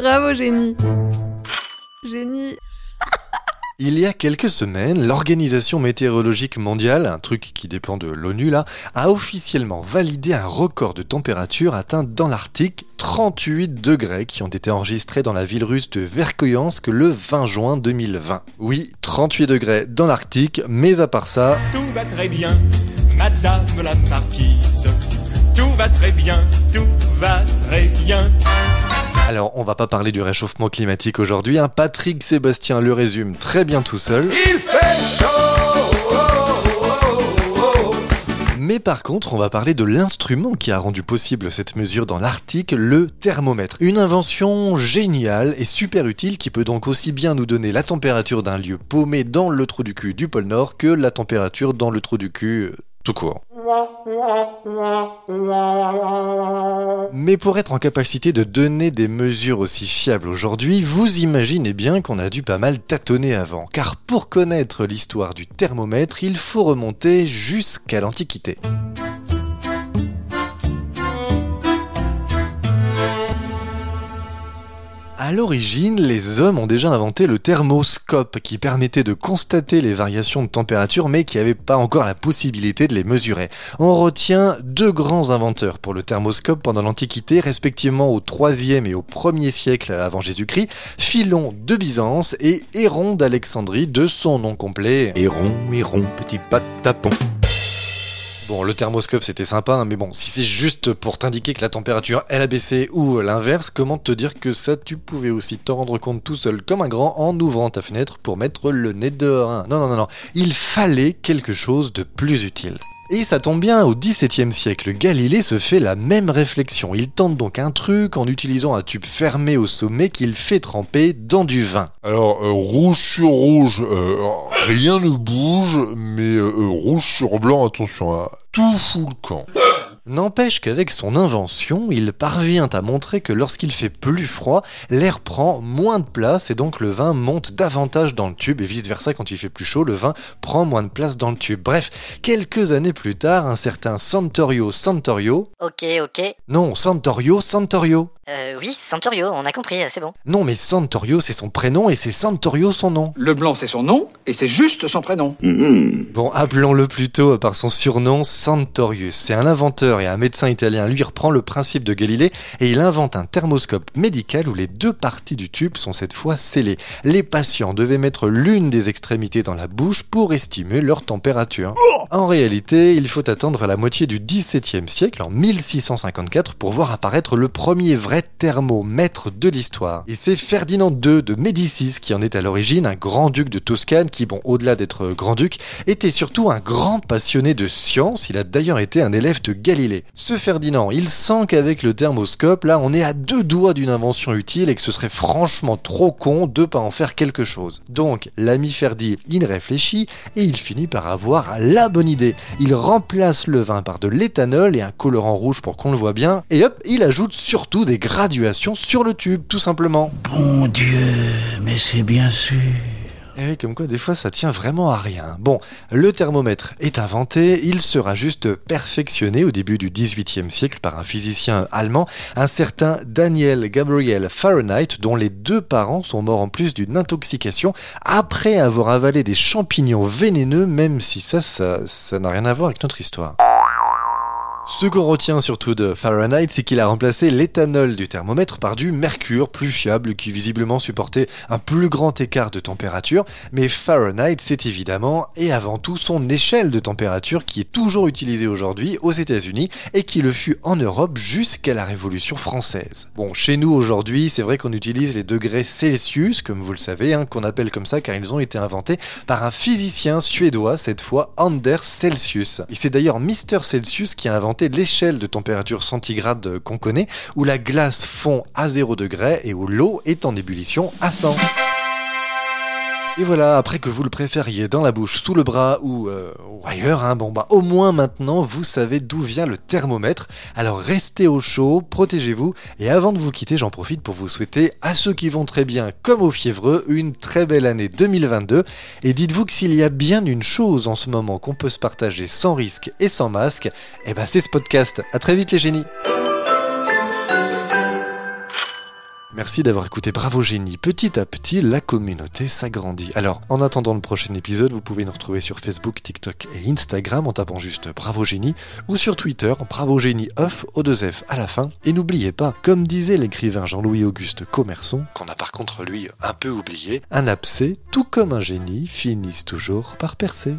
Bravo, génie. Génie. Il y a quelques semaines, l'Organisation météorologique mondiale, un truc qui dépend de l'ONU là, a officiellement validé un record de température atteint dans l'Arctique, 38 degrés qui ont été enregistrés dans la ville russe de Verkhoyansk le 20 juin 2020. Oui, 38 degrés dans l'Arctique, mais à part ça... Tout va très bien, madame la marquise. Tout va très bien, tout va très bien. Alors, on va pas parler du réchauffement climatique aujourd'hui, hein. Patrick Sébastien le résume très bien tout seul. Il fait chaud Mais par contre, on va parler de l'instrument qui a rendu possible cette mesure dans l'Arctique, le thermomètre. Une invention géniale et super utile qui peut donc aussi bien nous donner la température d'un lieu paumé dans le trou du cul du pôle Nord que la température dans le trou du cul Mais pour être en capacité de donner des mesures aussi fiables aujourd'hui, vous imaginez bien qu'on a dû pas mal tâtonner avant, car pour connaître l'histoire du thermomètre, il faut remonter jusqu'à l'Antiquité. À l'origine, les hommes ont déjà inventé le thermoscope qui permettait de constater les variations de température mais qui n'avait pas encore la possibilité de les mesurer. On retient deux grands inventeurs pour le thermoscope pendant l'Antiquité, respectivement au 3e et au 1er siècle avant Jésus-Christ, Philon de Byzance et Héron d'Alexandrie de son nom complet. Héron, héron, petit patapon. Bon, le thermoscope c'était sympa, hein, mais bon, si c'est juste pour t'indiquer que la température elle a baissé ou l'inverse, comment te dire que ça tu pouvais aussi t'en rendre compte tout seul comme un grand en ouvrant ta fenêtre pour mettre le nez dehors hein. Non, non, non, non, il fallait quelque chose de plus utile. Et ça tombe bien, au XVIIe siècle, Galilée se fait la même réflexion. Il tente donc un truc en utilisant un tube fermé au sommet qu'il fait tremper dans du vin. Alors, euh, rouge sur rouge, euh, rien ne bouge, mais euh, rouge sur blanc, attention, hein, tout fout le camp. N'empêche qu'avec son invention, il parvient à montrer que lorsqu'il fait plus froid, l'air prend moins de place et donc le vin monte davantage dans le tube et vice-versa quand il fait plus chaud, le vin prend moins de place dans le tube. Bref, quelques années plus tard, un certain Santorio Santorio, Ok, ok. non, Santorio Santorio, Euh, oui, Santorio, on a compris, c'est bon. non mais Santorio c'est son prénom et c'est Santorio son nom. Le blanc, c'est son nom, et c'est juste son prénom. Bon, appelons-le plutôt par son surnom Santorius. C'est un inventeur et un médecin italien. Lui reprend le principe de Galilée et il invente un thermoscope médical où les deux parties du tube sont cette fois scellées. Les patients devaient mettre l'une des extrémités dans la bouche pour estimer leur température. En réalité, il faut attendre la moitié du XVIIe siècle, en 1654, pour voir apparaître le premier vrai thermomètre de l'histoire. Et c'est Ferdinand II de Médicis qui en est à l'origine, un grand-duc de Toscane qui, bon, au-delà d'être grand-duc, était surtout un grand passionné de science. Il a d'ailleurs été un élève de Galilée. Ce Ferdinand, il sent qu'avec le thermoscope, là, on est à deux doigts d'une invention utile et que ce serait franchement trop con de pas en faire quelque chose. Donc, l'ami Ferdi, il réfléchit et il finit par avoir la bonne idée. Il remplace le vin par de l'éthanol et un colorant rouge pour qu'on le voit bien, et hop, il ajoute surtout des graduations sur le tube, tout simplement. Bon Dieu, mais c'est bien sûr. Et oui, comme quoi des fois ça tient vraiment à rien. Bon, le thermomètre est inventé, il sera juste perfectionné au début du XVIIIe siècle par un physicien allemand, un certain Daniel Gabriel Fahrenheit, dont les deux parents sont morts en plus d'une intoxication après avoir avalé des champignons vénéneux, même si ça, ça, ça n'a rien à voir avec notre histoire. Ce qu'on retient surtout de Fahrenheit, c'est qu'il a remplacé l'éthanol du thermomètre par du mercure plus fiable qui visiblement supportait un plus grand écart de température. Mais Fahrenheit, c'est évidemment et avant tout son échelle de température qui est toujours utilisée aujourd'hui aux États-Unis et qui le fut en Europe jusqu'à la Révolution française. Bon, chez nous aujourd'hui, c'est vrai qu'on utilise les degrés Celsius, comme vous le savez, hein, qu'on appelle comme ça car ils ont été inventés par un physicien suédois, cette fois Anders Celsius. Et c'est d'ailleurs Mr Celsius qui a inventé l'échelle de température centigrade qu'on connaît, où la glace fond à 0 degré et où l'eau est en ébullition à 100. Et voilà, après que vous le préfériez dans la bouche, sous le bras ou, euh, ailleurs, hein, bon bah au moins maintenant vous savez d'où vient le thermomètre. Alors restez au chaud, protégez-vous et avant de vous quitter, j'en profite pour vous souhaiter à ceux qui vont très bien comme aux fiévreux une très belle année 2022 et dites-vous que s'il y a bien une chose en ce moment qu'on peut se partager sans risque et sans masque, eh ben c'est ce podcast. À très vite les génies. Merci d'avoir écouté Bravo Génie. Petit à petit, la communauté s'agrandit. Alors, en attendant le prochain épisode, vous pouvez nous retrouver sur Facebook, TikTok et Instagram en tapant juste Bravo Génie ou sur Twitter, Bravo Génie off au 2 F à la fin. Et n'oubliez pas, comme disait l'écrivain Jean-Louis Auguste Commerçon, qu'on a par contre lui un peu oublié, un abcès, tout comme un génie, finissent toujours par percer.